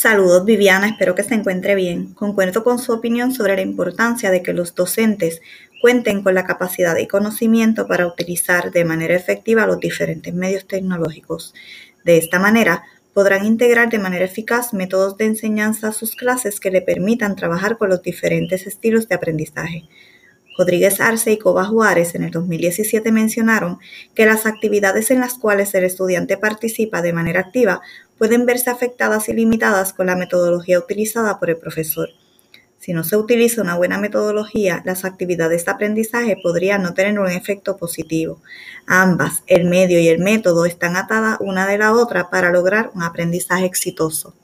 Saludos Viviana, espero que se encuentre bien. Concuerdo con su opinión sobre la importancia de que los docentes cuenten con la capacidad y conocimiento para utilizar de manera efectiva los diferentes medios tecnológicos. De esta manera, podrán integrar de manera eficaz métodos de enseñanza a sus clases que le permitan trabajar con los diferentes estilos de aprendizaje. Rodríguez Arce y Coba Juárez en el 2017 mencionaron que las actividades en las cuales el estudiante participa de manera activa pueden verse afectadas y limitadas con la metodología utilizada por el profesor. Si no se utiliza una buena metodología, las actividades de aprendizaje podrían no tener un efecto positivo. Ambas, el medio y el método, están atadas una de la otra para lograr un aprendizaje exitoso.